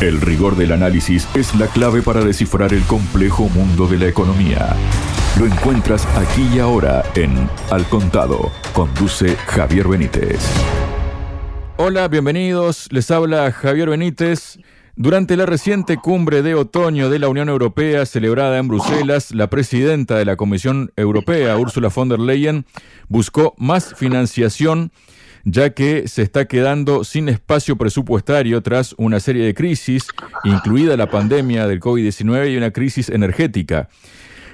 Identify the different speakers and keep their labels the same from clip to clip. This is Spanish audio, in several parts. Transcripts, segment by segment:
Speaker 1: El rigor del análisis es la clave para descifrar el complejo mundo de la economía. Lo encuentras aquí y ahora en Al Contado. Conduce Javier Benítez.
Speaker 2: Hola, bienvenidos. Les habla Javier Benítez. Durante la reciente cumbre de otoño de la Unión Europea celebrada en Bruselas, la presidenta de la Comisión Europea, Ursula von der Leyen, buscó más financiación ya que se está quedando sin espacio presupuestario tras una serie de crisis, incluida la pandemia del COVID-19 y una crisis energética.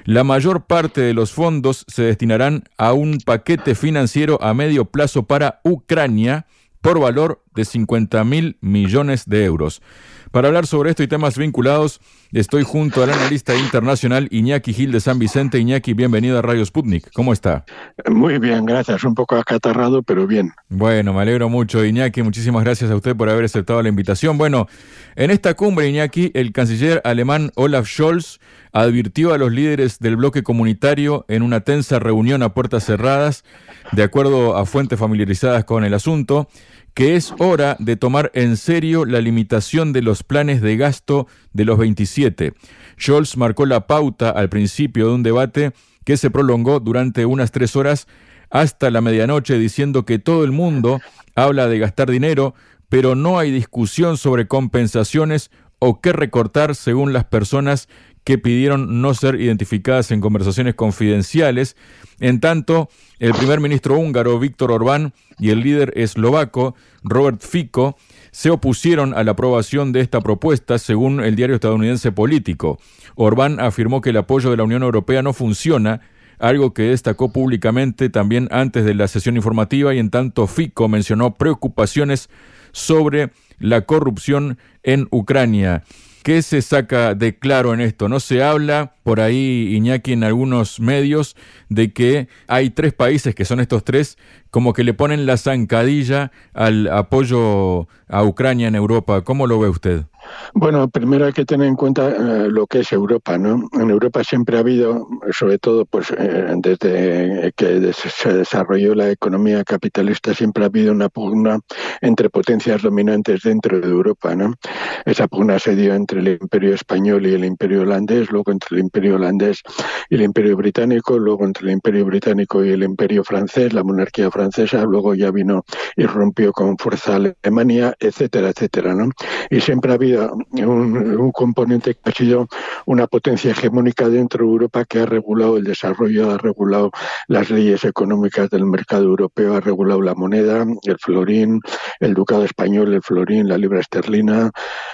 Speaker 2: La mayor parte de los fondos se destinarán a un paquete financiero a medio plazo para Ucrania por valor de 50 mil millones de euros. Para hablar sobre esto y temas vinculados, estoy junto al analista internacional Iñaki Gil de San Vicente. Iñaki, bienvenido a Radio Sputnik. ¿Cómo está?
Speaker 3: Muy bien, gracias. Un poco acatarrado, pero bien.
Speaker 2: Bueno, me alegro mucho, Iñaki. Muchísimas gracias a usted por haber aceptado la invitación. Bueno, en esta cumbre, Iñaki, el canciller alemán Olaf Scholz advirtió a los líderes del bloque comunitario en una tensa reunión a puertas cerradas, de acuerdo a fuentes familiarizadas con el asunto, que es hora de tomar en serio la limitación de los planes de gasto de los 27. Scholz marcó la pauta al principio de un debate que se prolongó durante unas tres horas hasta la medianoche, diciendo que todo el mundo habla de gastar dinero, pero no hay discusión sobre compensaciones o qué recortar según las personas que pidieron no ser identificadas en conversaciones confidenciales. En tanto, el primer ministro húngaro Víctor Orbán y el líder eslovaco Robert Fico se opusieron a la aprobación de esta propuesta, según el diario estadounidense Político. Orbán afirmó que el apoyo de la Unión Europea no funciona, algo que destacó públicamente también antes de la sesión informativa y en tanto Fico mencionó preocupaciones sobre la corrupción en Ucrania. ¿Qué se saca de claro en esto? No se habla por ahí, Iñaki, en algunos medios, de que hay tres países que son estos tres, como que le ponen la zancadilla al apoyo a Ucrania en Europa. ¿Cómo lo ve usted?
Speaker 3: Bueno, primero hay que tener en cuenta eh, lo que es Europa, ¿no? En Europa siempre ha habido, sobre todo, pues eh, desde que se desarrolló la economía capitalista, siempre ha habido una pugna entre potencias dominantes dentro de Europa, ¿no? Esa pugna se dio entre el Imperio español y el Imperio holandés, luego entre el holandés y el Imperio británico, luego entre el Imperio británico y el Imperio francés, la monarquía francesa, luego ya vino y rompió con fuerza Alemania, etcétera, etcétera, ¿no? Y siempre ha habido un, componente que ha sido una potencia hegemónica dentro de Europa que ha regulado el desarrollo, ha regulado las leyes económicas del mercado europeo, ha regulado la moneda, el florín, el ducado español, el florín, la libra esterlina,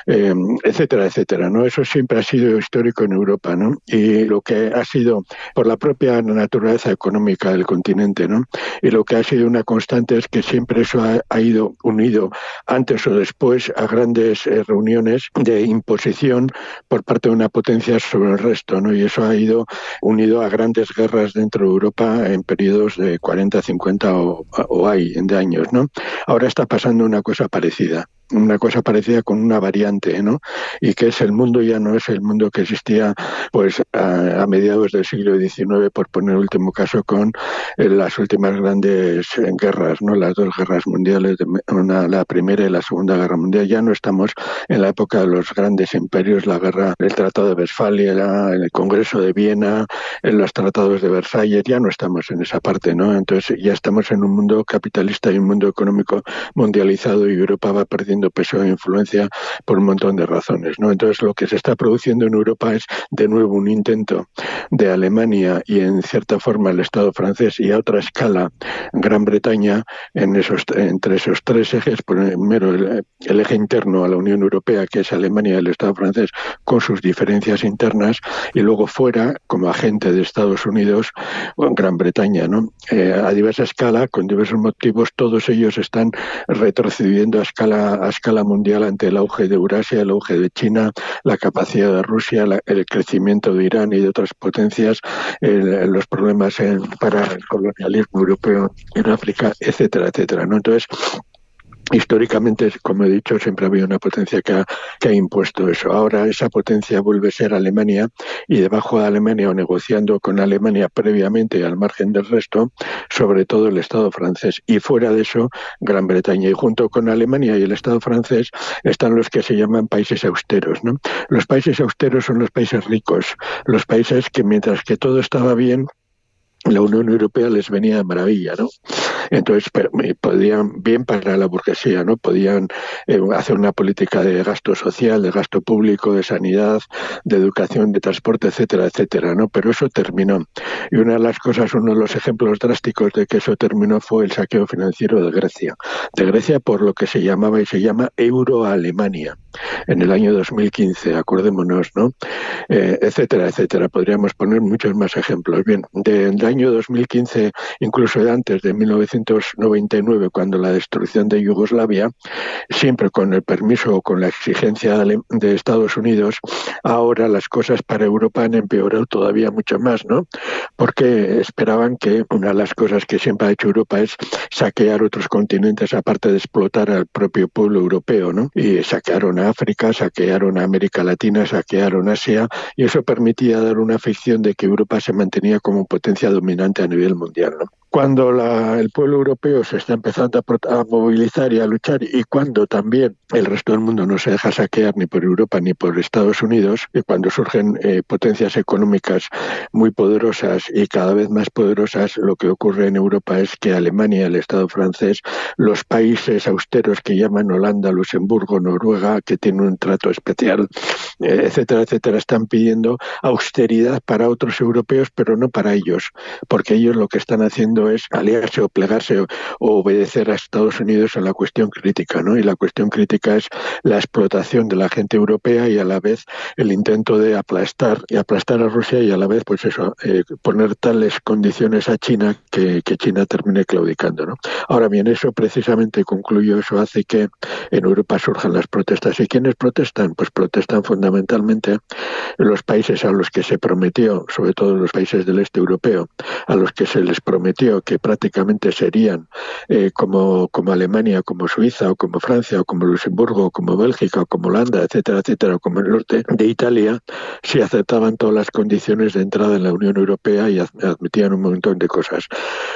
Speaker 3: eh, etcétera, etcétera. ¿no? Eso siempre ha sido histórico en Europa, ¿no? Y lo que ha sido por la propia naturaleza económica del continente, ¿no? Y lo que ha sido una constante es que siempre eso ha, ido unido antes o después a grandes eh, reuniones de imposición por parte de una potencia sobre el resto, ¿no? Y eso ha ido unido a grandes guerras dentro de Europa en periodos de 40, 50 o, o hay de años, ¿no? Ahora está pasando una cosa parecida una cosa parecida con una variante, ¿no? Y que es el mundo ya no es el mundo que existía pues a, mediados del siglo XIX, por poner el último caso, con eh, las últimas grandes eh, guerras, ¿no? Las dos guerras mundiales, la primera y la segunda guerra mundial. Ya no estamos en la época de los grandes imperios, la guerra, el Tratado de Westfalia, el Congreso de Viena, en los tratados de Versalles, ya no estamos en esa parte, ¿no? Entonces ya estamos en un mundo capitalista y un mundo económico mundializado y Europa va perdiendo peso e influencia por un montón de razones. ¿no? Entonces, lo que se está produciendo en Europa es de nuevo un intento de Alemania y, en cierta forma, el Estado francés y a otra escala Gran Bretaña en esos, entre esos tres ejes. Primero, el, eje interno a la Unión Europea, que es Alemania y el Estado francés, con sus diferencias internas, y luego fuera, como agente de Estados Unidos o Gran Bretaña. ¿no? Eh, a diversa escala, con diversos motivos, todos ellos están retrocediendo a escala escala mundial ante el auge de Eurasia, el auge de China, la capacidad de Rusia, el crecimiento de Irán y de otras potencias, los problemas para el colonialismo europeo en África, etcétera, etcétera. ¿no? Entonces, históricamente, como he dicho, siempre ha habido una potencia que ha, que ha, impuesto eso. Ahora esa potencia vuelve a ser Alemania y debajo de Alemania o negociando con Alemania previamente al margen del resto, sobre todo el Estado francés. Y fuera de eso, Gran Bretaña. Y junto con Alemania y el Estado francés están los que se llaman países austeros. ¿no? Los países austeros son los países ricos, los países que mientras que todo estaba bien, la Unión Europea les venía de maravilla, ¿no? Entonces podían, bien para la burguesía, ¿no? Podían eh, hacer una política de gasto social, de gasto público, de sanidad, de educación, de transporte, etcétera, etcétera, ¿no? Pero eso terminó. Y una de las cosas, uno de los ejemplos drásticos de que eso terminó fue el saqueo financiero de Grecia. De Grecia por lo que se llamaba y se llama Euro-Alemania en el año 2015, acordémonos, ¿no? Eh, etcétera, etcétera. Podríamos poner muchos más ejemplos. Bien, del año 2015, incluso de antes de 1999, cuando la destrucción de Yugoslavia, siempre con el permiso o con la exigencia de Estados Unidos, ahora las cosas para Europa han empeorado todavía mucho más, ¿no? Porque esperaban que una de las cosas que siempre ha hecho Europa es saquear otros continentes, aparte de explotar al propio pueblo europeo, ¿no? Y saquearon a África, saquearon a América Latina, saquearon Asia, y eso permitía dar una ficción de que Europa se mantenía como potencia dominante a nivel mundial. ¿no? Cuando el pueblo europeo se está empezando a, movilizar y a luchar y cuando también el resto del mundo no se deja saquear ni por Europa ni por Estados Unidos y cuando surgen eh, potencias económicas muy poderosas y cada vez más poderosas, lo que ocurre en Europa es que Alemania, el Estado francés, los países austeros que llaman Holanda, Luxemburgo, Noruega, que tienen un trato especial, eh, etcétera, etcétera, están pidiendo austeridad para otros europeos, pero no para ellos, porque ellos lo que están haciendo es aliarse o plegarse o, obedecer a Estados Unidos en la cuestión crítica, ¿no? Y la cuestión crítica es la explotación de la gente europea y a la vez el intento de aplastar y aplastar a Rusia y a la vez, pues eso, eh, poner tales condiciones a China que, China termine claudicando, ¿no? Ahora bien, eso precisamente concluyo, eso hace que en Europa surjan las protestas. ¿Y quiénes protestan? Pues protestan fundamentalmente los países a los que se prometió, sobre todo los países del este europeo, a los que se les prometió que prácticamente serían eh, como, Alemania, como Suiza, o como Francia, o como Luxemburgo, o como Bélgica, o como Holanda, etcétera, etcétera, o como el norte de Italia, si aceptaban todas las condiciones de entrada en la Unión Europea y admitían un montón de cosas.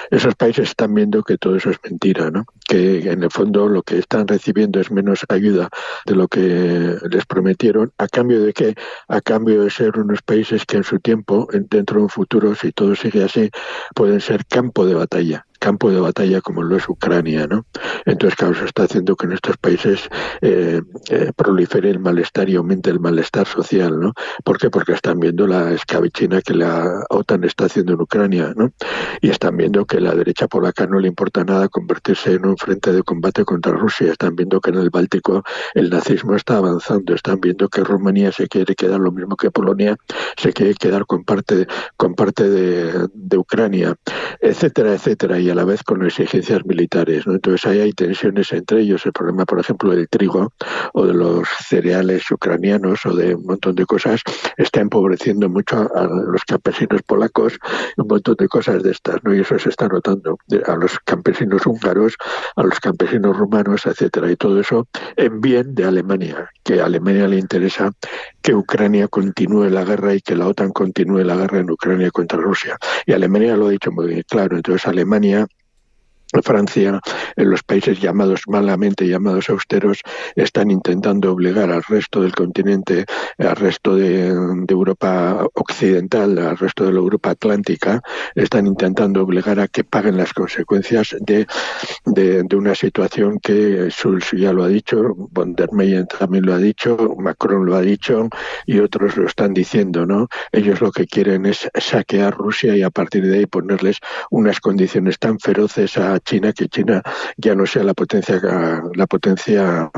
Speaker 3: Esos países están viendo que todo eso es mentira, ¿no? que en el fondo lo que están recibiendo es menos ayuda de lo que les prometieron, a cambio de que, a cambio de ser unos países que en su tiempo, dentro de un futuro, si todo sigue así, pueden ser campo de batalla campo de batalla como lo es Ucrania, ¿no? Entonces, claro, está haciendo que en estos países eh, eh, prolifere el malestar y aumente el malestar social, ¿no? ¿Por qué? Porque están viendo la escabichina que la OTAN está haciendo en Ucrania, ¿no? Y están viendo que la derecha polaca no le importa nada convertirse en un frente de combate contra Rusia, están viendo que en el Báltico el nazismo está avanzando, están viendo que Rumanía se quiere quedar lo mismo que Polonia, se quiere quedar con parte, con parte de, de Ucrania, etcétera, etcétera. Y a la vez con exigencias militares. ¿no? Entonces ahí hay tensiones entre ellos. El problema, por ejemplo, del trigo o de los cereales ucranianos o de un montón de cosas está empobreciendo mucho a, los campesinos polacos, un montón de cosas de estas, ¿no? Y eso se está notando a los campesinos húngaros, a los campesinos rumanos, etcétera, y todo eso en bien de Alemania, que a Alemania le interesa que Ucrania continúe la guerra y que la OTAN continúe la guerra en Ucrania contra Rusia. Y Alemania lo ha dicho muy bien claro. Entonces Alemania Francia, en los países llamados malamente llamados austeros, están intentando obligar al resto del continente, al resto de, Europa occidental, al resto de la Europa atlántica, están intentando obligar a que paguen las consecuencias de, de, una situación que Schulz ya lo ha dicho, von der Leyen también lo ha dicho, Macron lo ha dicho y otros lo están diciendo, ¿no? Ellos lo que quieren es saquear Rusia y a partir de ahí ponerles unas condiciones tan feroces a China, que China ya no sea la potencia, la potencia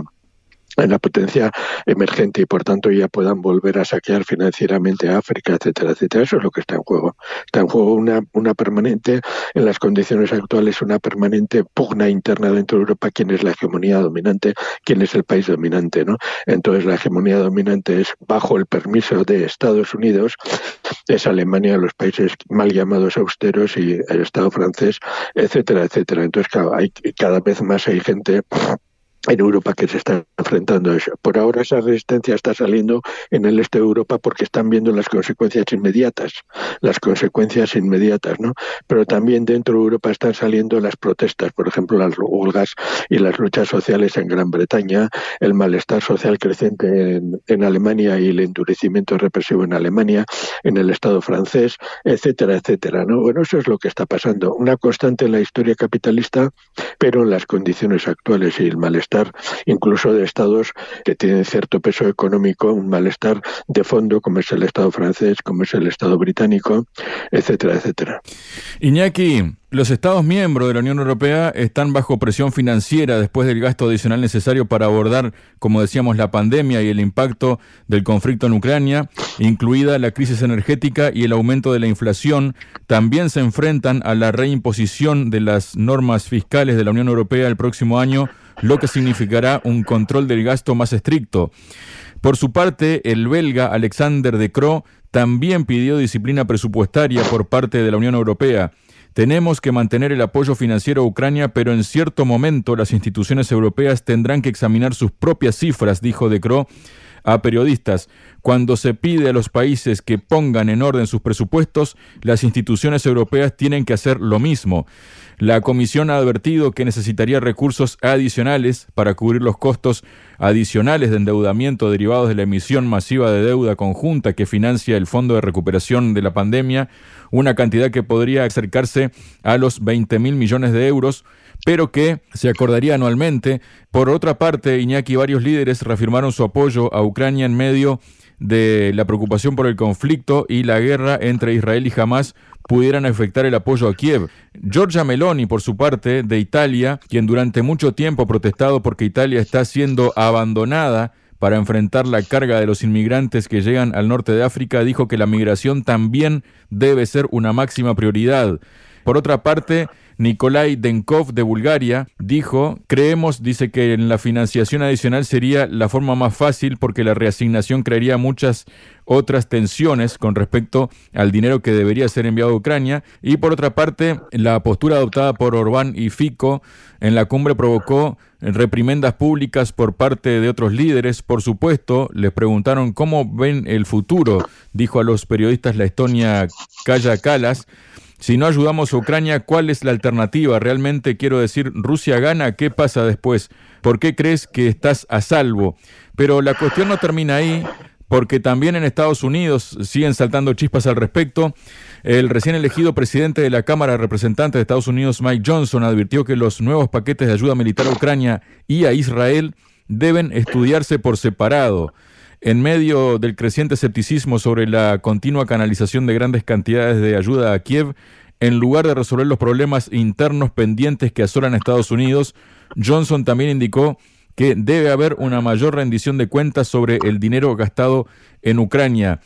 Speaker 3: en la potencia emergente y por tanto ya puedan volver a saquear financieramente a África, etcétera, etcétera. Eso es lo que está en juego. Está en juego una, una permanente, en las condiciones actuales, una permanente pugna interna dentro de Europa, quién es la hegemonía dominante, quién es el país dominante, ¿no? Entonces la hegemonía dominante es bajo el permiso de Estados Unidos, es Alemania, los países mal llamados austeros y el Estado francés, etcétera, etcétera. Entonces, cada vez más hay gente en Europa que se está enfrentando a eso. Por ahora esa resistencia está saliendo en el este de Europa porque están viendo las consecuencias inmediatas, las consecuencias inmediatas, ¿no? Pero también dentro de Europa están saliendo las protestas, por ejemplo, las huelgas y las luchas sociales en Gran Bretaña, el malestar social creciente en, en Alemania y el endurecimiento represivo en Alemania, en el Estado francés, etcétera, etcétera, ¿no? Bueno, eso es lo que está pasando, una constante en la historia capitalista, pero en las condiciones actuales y el incluso de estados que tienen cierto peso económico, un malestar de fondo, como es el Estado francés, como es el Estado británico, etcétera, etcétera.
Speaker 2: Iñaki, los Estados miembros de la Unión Europea están bajo presión financiera después del gasto adicional necesario para abordar, como decíamos, la pandemia y el impacto del conflicto en Ucrania, incluida la crisis energética y el aumento de la inflación. También se enfrentan a la reimposición de las normas fiscales de la Unión Europea el próximo año lo que significará un control del gasto más estricto. Por su parte, el belga Alexander De Croo también pidió disciplina presupuestaria por parte de la Unión Europea. Tenemos que mantener el apoyo financiero a Ucrania, pero en cierto momento las instituciones europeas tendrán que examinar sus propias cifras, dijo De Croo a periodistas. Cuando se pide a los países que pongan en orden sus presupuestos, las instituciones europeas tienen que hacer lo mismo. La Comisión ha advertido que necesitaría recursos adicionales para cubrir los costos adicionales de endeudamiento derivados de la emisión masiva de deuda conjunta que financia el Fondo de Recuperación de la Pandemia, una cantidad que podría acercarse a los 20 mil millones de euros, pero que se acordaría anualmente. Por otra parte, Iñaki y varios líderes reafirmaron su apoyo a Ucrania en medio de la preocupación por el conflicto y la guerra entre Israel y Hamas pudieran afectar el apoyo a Kiev. Giorgia Meloni, por su parte, de Italia, quien durante mucho tiempo ha protestado porque Italia está siendo abandonada para enfrentar la carga de los inmigrantes que llegan al norte de África, dijo que la migración también debe ser una máxima prioridad. Por otra parte, Nikolai Denkov de Bulgaria dijo, creemos, dice que en la financiación adicional sería la forma más fácil porque la reasignación crearía muchas otras tensiones con respecto al dinero que debería ser enviado a Ucrania. Y por otra parte, la postura adoptada por Orbán y Fico en la cumbre provocó reprimendas públicas por parte de otros líderes. Por supuesto, les preguntaron cómo ven el futuro, dijo a los periodistas la Estonia Kaya Kalas. Si no ayudamos a Ucrania, ¿cuál es la alternativa? Realmente quiero decir, Rusia gana, ¿qué pasa después? ¿Por qué crees que estás a salvo? Pero la cuestión no termina ahí, porque también en Estados Unidos siguen saltando chispas al respecto. El recién elegido presidente de la Cámara de Representantes de Estados Unidos, Mike Johnson, advirtió que los nuevos paquetes de ayuda militar a Ucrania y a Israel deben estudiarse por separado. En medio del creciente escepticismo sobre la continua canalización de grandes cantidades de ayuda a Kiev, en lugar de resolver los problemas internos pendientes que asolan a Estados Unidos, Johnson también indicó que debe haber una mayor rendición de cuentas sobre el dinero gastado en Ucrania.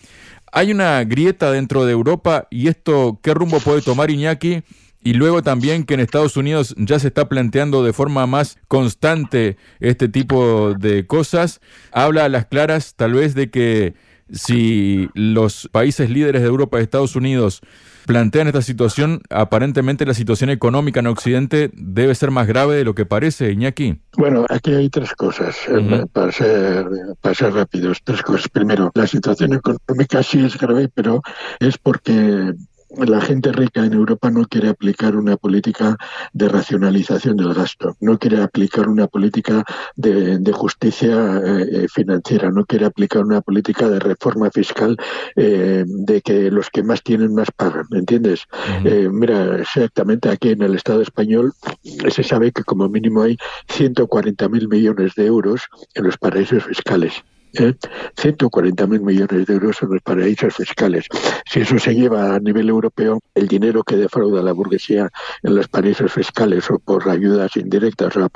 Speaker 2: Hay una grieta dentro de Europa y esto, ¿qué rumbo puede tomar Iñaki? Y luego también que en Estados Unidos ya se está planteando de forma más constante este tipo de cosas. Habla a las claras tal vez de que si los países líderes de Europa y Estados Unidos plantean esta situación, aparentemente la situación económica en Occidente debe ser más grave de lo que parece, Iñaki.
Speaker 3: Bueno, aquí hay tres cosas, eh, para, ser, para ser rápidos. Tres cosas. Primero, la situación económica sí es grave, pero es porque la gente rica en Europa no quiere aplicar una política de racionalización del gasto, no quiere aplicar una política de, justicia eh, financiera, no quiere aplicar una política de reforma fiscal eh, de que los que más tienen más pagan, ¿me entiendes? Eh, mira, exactamente aquí en el Estado español se sabe que como mínimo hay 140.000 millones de euros en los paraísos fiscales. ¿Eh? 140 mil millones de euros en los paraísos fiscales. Si eso se lleva a nivel europeo, el dinero que defrauda la burguesía en los paraísos fiscales o por ayudas indirectas o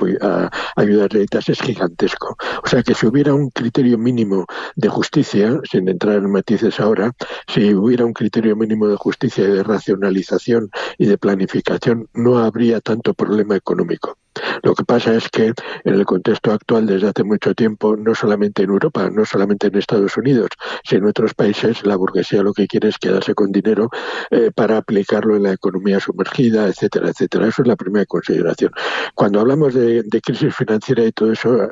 Speaker 3: ayudas directas es gigantesco. O sea que si hubiera un criterio mínimo de justicia, sin entrar en matices ahora, si hubiera un criterio mínimo de justicia y de racionalización y de planificación, no habría tanto problema económico. Lo que pasa es que en el contexto actual, desde hace mucho tiempo, no solamente en Europa, no solamente en Estados Unidos, sino en otros países, la burguesía lo que quiere es quedarse con dinero eh, para aplicarlo en la economía sumergida, etcétera, etcétera. Eso es la primera consideración. Cuando hablamos de, crisis financiera y todo eso,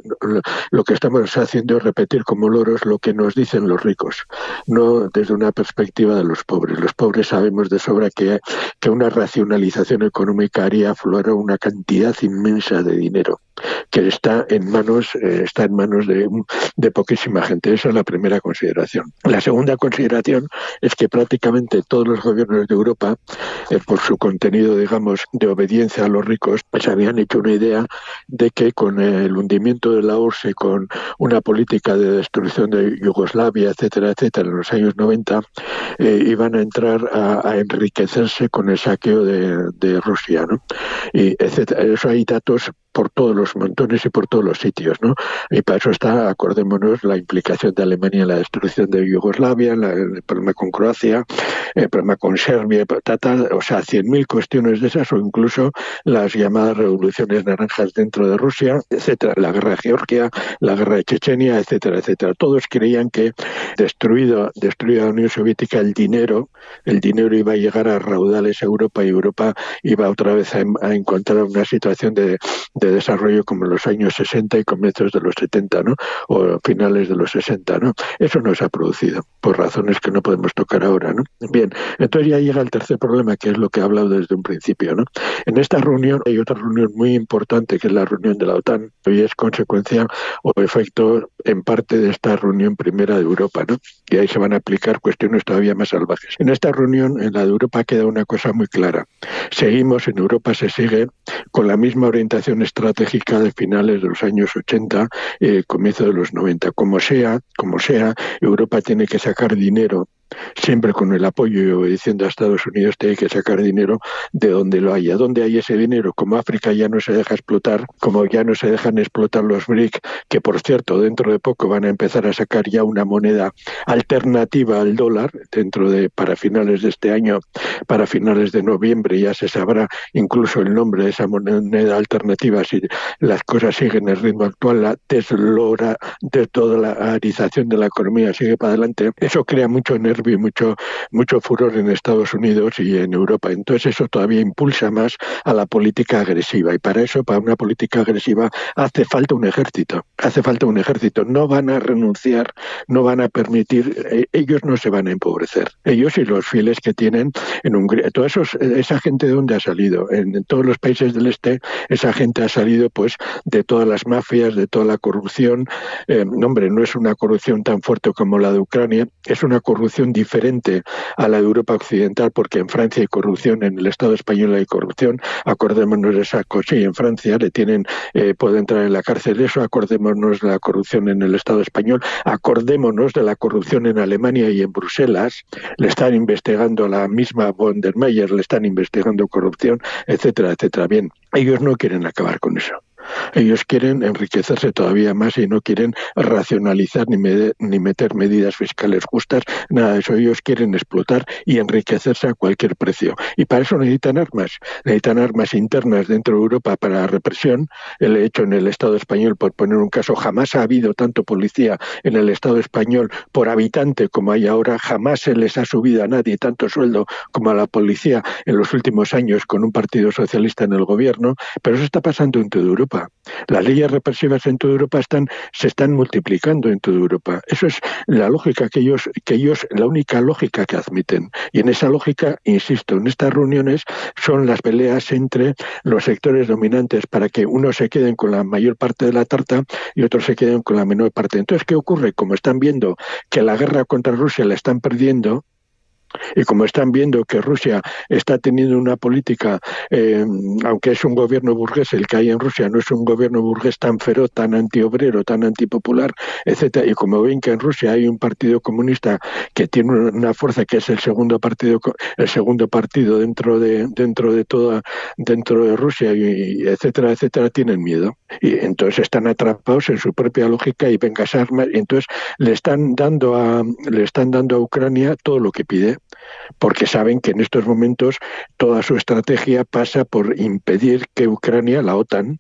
Speaker 3: lo que estamos haciendo es repetir como loros lo que nos dicen los ricos, no desde una perspectiva de los pobres. Los pobres sabemos de sobra que, que una racionalización económica haría aflorar una cantidad inmensa de dinero que está en manos eh, está en manos de, poquísima gente. Esa es la primera consideración. La segunda consideración es que prácticamente todos los gobiernos de Europa, eh, por su contenido, digamos, de obediencia a los ricos, se habían hecho una idea de que con el hundimiento de la URSS y con una política de destrucción de Yugoslavia, etcétera, etcétera, en los años 90, eh, iban a entrar a, enriquecerse con el saqueo de, de Rusia, ¿no? Y etcétera. Eso hay datos por todos los montones y por todos los sitios, ¿no? Y para eso está, acordémonos, la implicación de Alemania en la destrucción de Yugoslavia, el problema con Croacia, el problema con Serbia, o sea, cien mil cuestiones de esas, o incluso las llamadas revoluciones naranjas dentro de Rusia, etcétera, la guerra de Georgia, la guerra de Chechenia, etcétera, etcétera. Todos creían que destruido, destruida la Unión Soviética, el dinero, el dinero iba a llegar a raudales a Europa y Europa iba otra vez a, encontrar una situación de desarrollo como en los años 60 y comienzos de los 70, ¿no? O finales de los 60, ¿no? Eso no se ha producido, por razones que no podemos tocar ahora, ¿no? Bien, entonces ya llega el tercer problema, que es lo que he hablado desde un principio, ¿no? En esta reunión hay otra reunión muy importante, que es la reunión de la OTAN, y es consecuencia o efecto en parte de esta reunión primera de Europa, ¿no? Y ahí se van a aplicar cuestiones todavía más salvajes. En esta reunión, en la de Europa, queda una cosa muy clara. Seguimos, en Europa se sigue con la misma orientación estratégica de finales de los años 80, eh, comienzo de los 90. Como sea, como sea, Europa tiene que sacar dinero siempre con el apoyo y obedeciendo a Estados Unidos, tiene que sacar dinero de donde lo haya. ¿Dónde hay ese dinero? Como África ya no se deja explotar, como ya no se dejan explotar los BRIC, que por cierto, dentro de poco van a empezar a sacar ya una moneda alternativa al dólar, dentro de, para finales de este año, para finales de noviembre, ya se sabrá incluso el nombre de esa moneda alternativa si las cosas siguen el ritmo actual, la deslora de toda la arización de la economía sigue para adelante. Eso crea mucho nervio y mucho, mucho furor en Estados Unidos y en Europa. Entonces eso todavía impulsa más a la política agresiva y para eso, para una política agresiva, hace falta un ejército. Hace falta un ejército. No van a renunciar, no van a permitir, eh, ellos no se van a empobrecer. Ellos y los fieles que tienen en Hungría. Toda esa gente de dónde ha salido. En, todos los países del este, esa gente ha salido pues de todas las mafias, de toda la corrupción. Eh, hombre, no es una corrupción tan fuerte como la de Ucrania, es una corrupción diferente a la de Europa Occidental, porque en Francia hay corrupción, en el Estado español hay corrupción, acordémonos de esa cosa, y en Francia le tienen, eh, puede entrar en la cárcel eso, acordémonos de la corrupción en el Estado español, acordémonos de la corrupción en Alemania y en Bruselas, le están investigando a la misma von der Meyer, le están investigando corrupción, etcétera, etcétera. Bien, ellos no quieren acabar con eso. Ellos quieren enriquecerse todavía más y no quieren racionalizar ni, ni meter medidas fiscales justas, nada de eso. Ellos quieren explotar y enriquecerse a cualquier precio. Y para eso necesitan armas. Necesitan armas internas dentro de Europa para la represión. El hecho en el Estado español, por poner un caso, jamás ha habido tanto policía en el Estado español por habitante como hay ahora. Jamás se les ha subido a nadie tanto sueldo como a la policía en los últimos años con un partido socialista en el gobierno. Pero eso está pasando en toda Europa. Las leyes represivas en toda Europa se están multiplicando en toda Europa. Eso es la lógica que ellos, que ellos, la única lógica que admiten. Y en esa lógica, insisto, en estas reuniones son las peleas entre los sectores dominantes para que unos se queden con la mayor parte de la tarta y otros se queden con la menor parte. Entonces, ¿qué ocurre? Como están viendo que la guerra contra Rusia la están perdiendo, y como están viendo que Rusia está teniendo una política, eh, aunque es un gobierno burgués, el que hay en Rusia no es un gobierno burgués tan feroz, tan antiobrero, tan antipopular, etcétera, y como ven que en Rusia hay un partido comunista que tiene una fuerza que es el segundo partido, el segundo partido dentro de dentro de toda dentro de Rusia y, etcétera, etcétera, tienen miedo. Y entonces están atrapados en su propia lógica y vengas armas, y entonces le están dando a le están dando a Ucrania todo lo que pide porque saben que en estos momentos toda su estrategia pasa por impedir que Ucrania, la OTAN,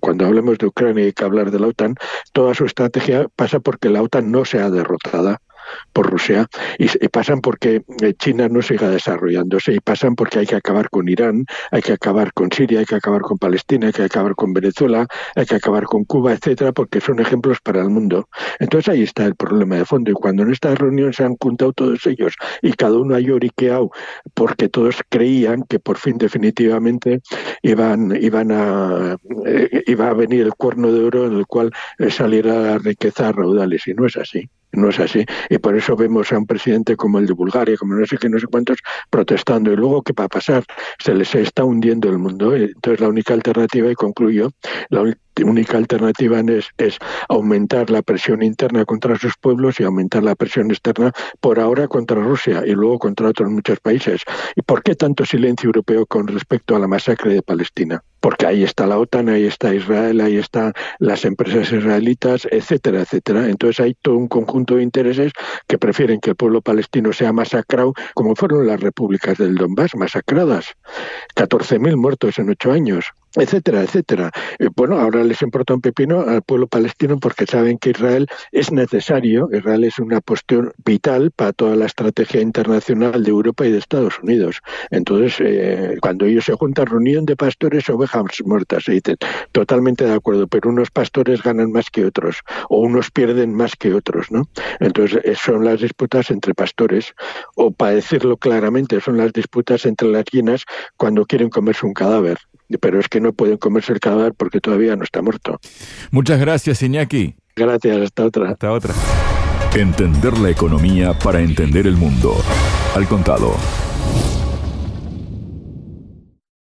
Speaker 3: cuando hablemos de Ucrania hay que hablar de la OTAN, toda su estrategia pasa porque la OTAN no sea derrotada por Rusia y, pasan porque eh, China no siga desarrollándose y pasan porque hay que acabar con Irán, hay que acabar con Siria, hay que acabar con Palestina, hay que acabar con Venezuela, hay que acabar con Cuba, etcétera, porque son ejemplos para el mundo. Entonces ahí está el problema de fondo y cuando en esta reunión se han juntado todos ellos y cada uno ha lloriqueado porque todos creían que por fin definitivamente iban iban a eh, iba a venir el cuerno de oro en el cual eh, saliera la riqueza a raudales y no es así no es así. Y por eso vemos a un presidente como el de Bulgaria, como no sé qué, no sé cuántos, protestando. Y luego, ¿qué va a pasar? Se les está hundiendo el mundo. Entonces, la única alternativa, y concluyo, la única alternativa es, es aumentar la presión interna contra sus pueblos y aumentar la presión externa por ahora contra Rusia y luego contra otros muchos países. ¿Y por qué tanto silencio europeo con respecto a la masacre de Palestina? Porque ahí está la OTAN, ahí está Israel, ahí están las empresas israelitas, etcétera, etcétera. Entonces hay todo un conjunto de intereses que prefieren que el pueblo palestino sea masacrado, como fueron las repúblicas del Donbass, masacradas. 14.000 muertos en ocho años etcétera, etcétera. Eh, bueno, ahora les importa un pepino al pueblo palestino porque saben que Israel es necesario, Israel es una cuestión vital para toda la estrategia internacional de Europa y de Estados Unidos. Entonces, eh, cuando ellos se juntan, reunión de pastores, ovejas muertas, se dicen, totalmente de acuerdo, pero unos pastores ganan más que otros, o unos pierden más que otros, ¿no? Entonces, eh, son las disputas entre pastores, o para decirlo claramente, son las disputas entre las hienas cuando quieren comerse un cadáver pero es que no pueden comerse el cadáver porque todavía no está muerto.
Speaker 2: Muchas gracias, Iñaki.
Speaker 3: Gracias, hasta otra.
Speaker 2: Hasta otra.
Speaker 1: Entender la economía para entender el mundo. Al contado.